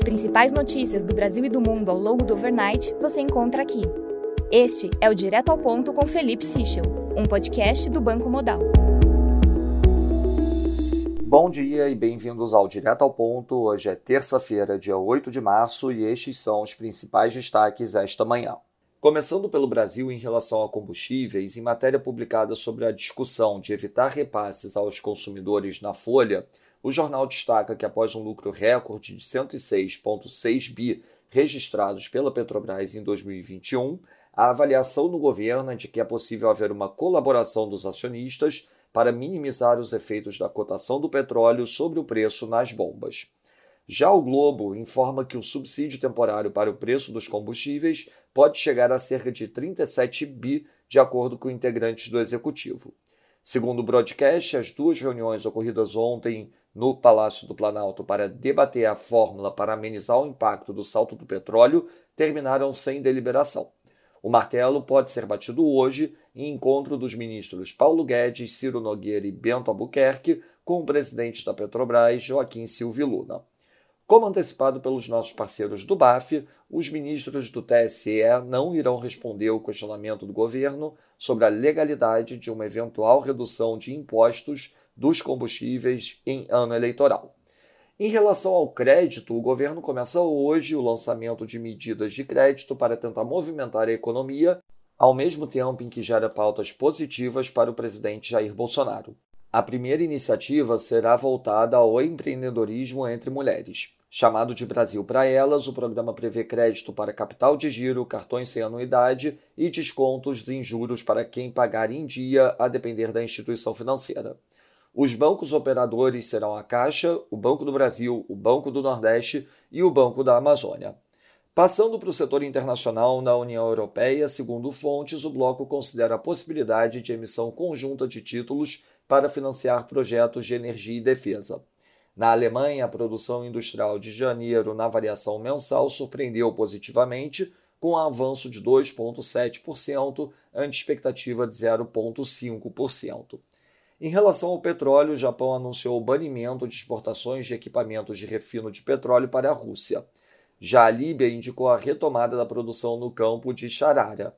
As principais notícias do Brasil e do mundo ao longo do overnight você encontra aqui. Este é o Direto ao Ponto com Felipe Sichel, um podcast do Banco Modal. Bom dia e bem-vindos ao Direto ao Ponto. Hoje é terça-feira, dia 8 de março, e estes são os principais destaques esta manhã. Começando pelo Brasil em relação a combustíveis, em matéria publicada sobre a discussão de evitar repasses aos consumidores na Folha, o jornal destaca que após um lucro recorde de 106,6 bi registrados pela Petrobras em 2021, a avaliação do governo é de que é possível haver uma colaboração dos acionistas para minimizar os efeitos da cotação do petróleo sobre o preço nas bombas. Já o Globo informa que o subsídio temporário para o preço dos combustíveis pode chegar a cerca de 37 bi, de acordo com integrantes do executivo. Segundo o broadcast, as duas reuniões ocorridas ontem no Palácio do Planalto para debater a fórmula para amenizar o impacto do salto do petróleo terminaram sem deliberação. O martelo pode ser batido hoje em encontro dos ministros Paulo Guedes, Ciro Nogueira e Bento Albuquerque com o presidente da Petrobras, Joaquim Silvio Luna. Como antecipado pelos nossos parceiros do BAF, os ministros do TSE não irão responder ao questionamento do governo sobre a legalidade de uma eventual redução de impostos dos combustíveis em ano eleitoral. Em relação ao crédito, o governo começa hoje o lançamento de medidas de crédito para tentar movimentar a economia, ao mesmo tempo em que gera pautas positivas para o presidente Jair Bolsonaro. A primeira iniciativa será voltada ao empreendedorismo entre mulheres. Chamado de Brasil para Elas, o programa prevê crédito para capital de giro, cartões sem anuidade e descontos em juros para quem pagar em dia, a depender da instituição financeira. Os bancos operadores serão a Caixa, o Banco do Brasil, o Banco do Nordeste e o Banco da Amazônia. Passando para o setor internacional, na União Europeia, segundo fontes, o bloco considera a possibilidade de emissão conjunta de títulos para financiar projetos de energia e defesa. Na Alemanha, a produção industrial de janeiro na variação mensal surpreendeu positivamente, com um avanço de 2,7% ante expectativa de 0,5%. Em relação ao petróleo, o Japão anunciou o banimento de exportações de equipamentos de refino de petróleo para a Rússia. Já a Líbia indicou a retomada da produção no campo de Charara.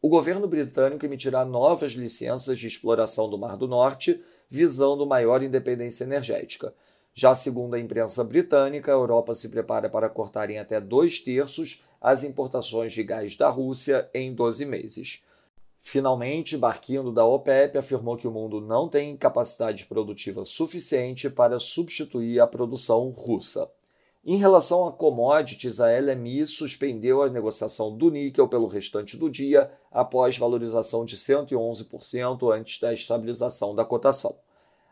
O governo britânico emitirá novas licenças de exploração do Mar do Norte, visando maior independência energética. Já segundo a imprensa britânica, a Europa se prepara para cortar em até dois terços as importações de gás da Rússia em 12 meses. Finalmente, Barquindo da OPEP afirmou que o mundo não tem capacidade produtiva suficiente para substituir a produção russa. Em relação a commodities, a LMI suspendeu a negociação do níquel pelo restante do dia, após valorização de 111% antes da estabilização da cotação.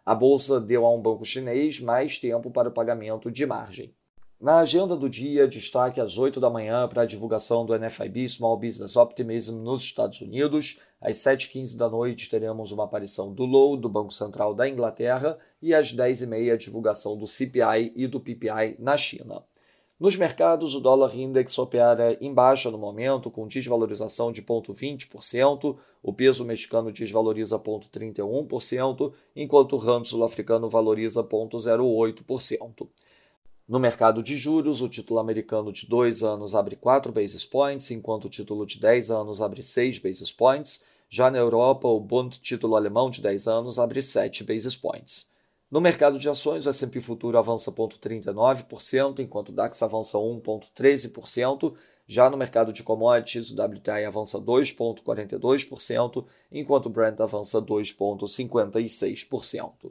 A bolsa deu a um banco chinês mais tempo para o pagamento de margem. Na agenda do dia, destaque às 8 da manhã para a divulgação do NFIB Small Business Optimism nos Estados Unidos. Às 7h15 da noite, teremos uma aparição do Low, do Banco Central da Inglaterra, e às 10h30 a divulgação do CPI e do PPI na China. Nos mercados, o dólar index opera em baixa no momento, com desvalorização de 0,20%, o peso mexicano desvaloriza 0,31%, enquanto o rand sul-africano valoriza 0,08%. No mercado de juros, o título americano de 2 anos abre 4 basis points, enquanto o título de 10 anos abre 6 basis points. Já na Europa, o Bund título alemão de 10 anos abre 7 basis points. No mercado de ações, o S&P Futuro avança 0,39%, enquanto o DAX avança 1,13%. Já no mercado de commodities, o WTI avança 2,42%, enquanto o Brent avança 2,56%.